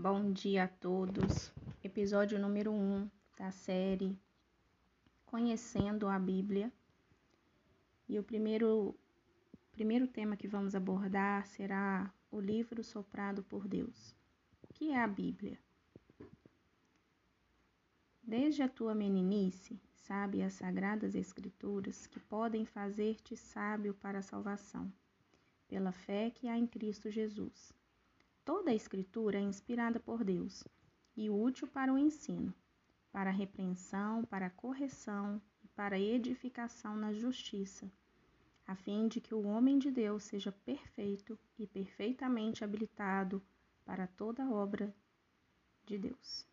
Bom dia a todos. Episódio número 1 um da série Conhecendo a Bíblia. E o primeiro, primeiro tema que vamos abordar será o livro soprado por Deus. O que é a Bíblia? Desde a tua meninice, sabe as sagradas Escrituras que podem fazer-te sábio para a salvação, pela fé que há em Cristo Jesus Toda a Escritura é inspirada por Deus e útil para o ensino, para a repreensão, para a correção e para a edificação na justiça, a fim de que o homem de Deus seja perfeito e perfeitamente habilitado para toda obra de Deus.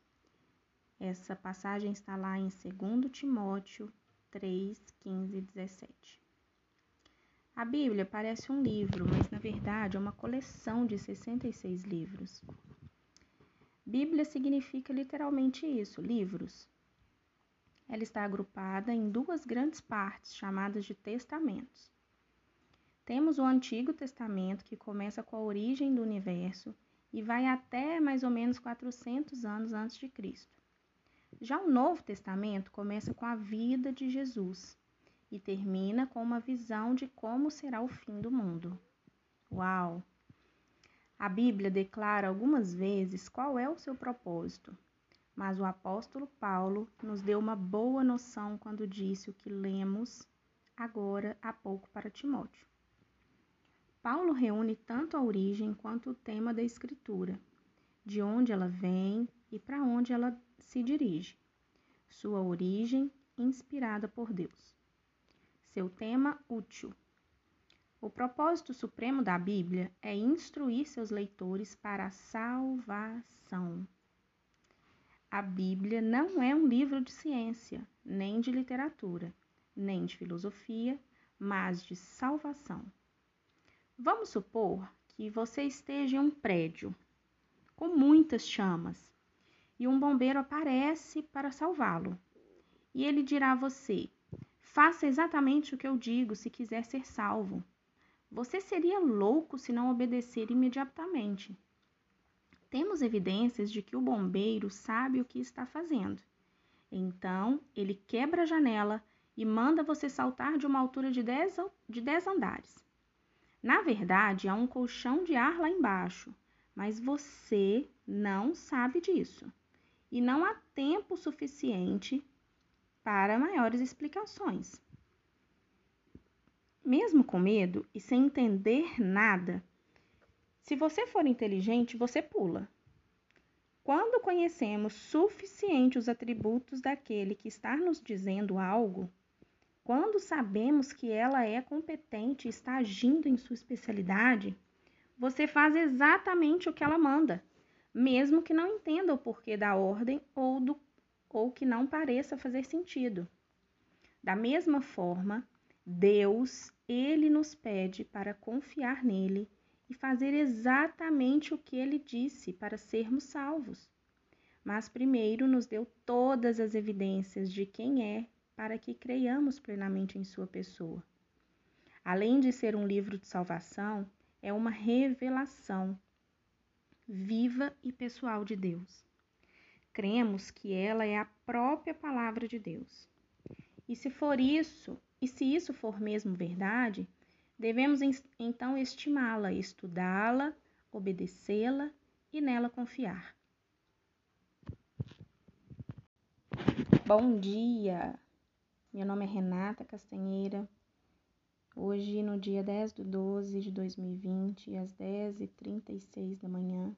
Essa passagem está lá em 2 Timóteo 3, 15 e 17. A Bíblia parece um livro, mas na verdade é uma coleção de 66 livros. Bíblia significa literalmente isso, livros. Ela está agrupada em duas grandes partes, chamadas de testamentos. Temos o Antigo Testamento, que começa com a origem do universo e vai até mais ou menos 400 anos antes de Cristo. Já o Novo Testamento começa com a vida de Jesus, e termina com uma visão de como será o fim do mundo. Uau! A Bíblia declara algumas vezes qual é o seu propósito, mas o apóstolo Paulo nos deu uma boa noção quando disse o que lemos agora há pouco para Timóteo. Paulo reúne tanto a origem quanto o tema da Escritura, de onde ela vem e para onde ela se dirige. Sua origem inspirada por Deus seu tema útil. O propósito supremo da Bíblia é instruir seus leitores para a salvação. A Bíblia não é um livro de ciência, nem de literatura, nem de filosofia, mas de salvação. Vamos supor que você esteja em um prédio com muitas chamas e um bombeiro aparece para salvá-lo. E ele dirá a você: Faça exatamente o que eu digo se quiser ser salvo. Você seria louco se não obedecer imediatamente. Temos evidências de que o bombeiro sabe o que está fazendo. Então, ele quebra a janela e manda você saltar de uma altura de 10, de 10 andares. Na verdade, há um colchão de ar lá embaixo, mas você não sabe disso. E não há tempo suficiente para maiores explicações. Mesmo com medo e sem entender nada, se você for inteligente, você pula. Quando conhecemos suficiente os atributos daquele que está nos dizendo algo, quando sabemos que ela é competente e está agindo em sua especialidade, você faz exatamente o que ela manda, mesmo que não entenda o porquê da ordem ou do ou que não pareça fazer sentido. Da mesma forma, Deus, ele nos pede para confiar nele e fazer exatamente o que ele disse para sermos salvos. Mas primeiro nos deu todas as evidências de quem é para que creiamos plenamente em sua pessoa. Além de ser um livro de salvação, é uma revelação viva e pessoal de Deus cremos que ela é a própria palavra de Deus. E se for isso, e se isso for mesmo verdade, devemos então estimá-la, estudá-la, obedecê-la e nela confiar. Bom dia! Meu nome é Renata Castanheira. Hoje, no dia 10 de 12 de 2020, às 10h36 da manhã,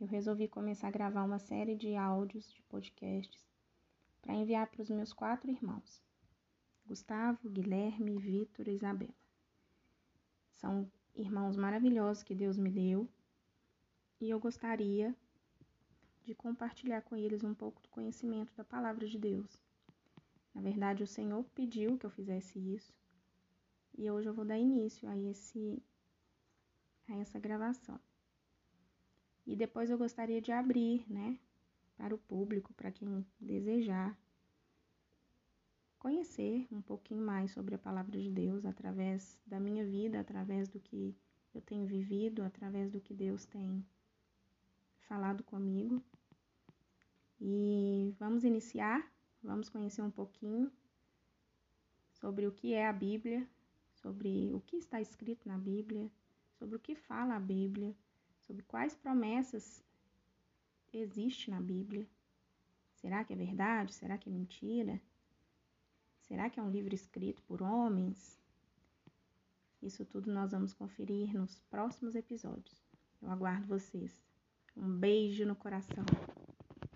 eu resolvi começar a gravar uma série de áudios, de podcasts, para enviar para os meus quatro irmãos: Gustavo, Guilherme, Vitor e Isabela. São irmãos maravilhosos que Deus me deu e eu gostaria de compartilhar com eles um pouco do conhecimento da palavra de Deus. Na verdade, o Senhor pediu que eu fizesse isso e hoje eu vou dar início a, esse, a essa gravação. E depois eu gostaria de abrir, né, para o público, para quem desejar conhecer um pouquinho mais sobre a palavra de Deus através da minha vida, através do que eu tenho vivido, através do que Deus tem falado comigo. E vamos iniciar, vamos conhecer um pouquinho sobre o que é a Bíblia, sobre o que está escrito na Bíblia, sobre o que fala a Bíblia, sobre quais promessas existe na Bíblia. Será que é verdade? Será que é mentira? Será que é um livro escrito por homens? Isso tudo nós vamos conferir nos próximos episódios. Eu aguardo vocês. Um beijo no coração.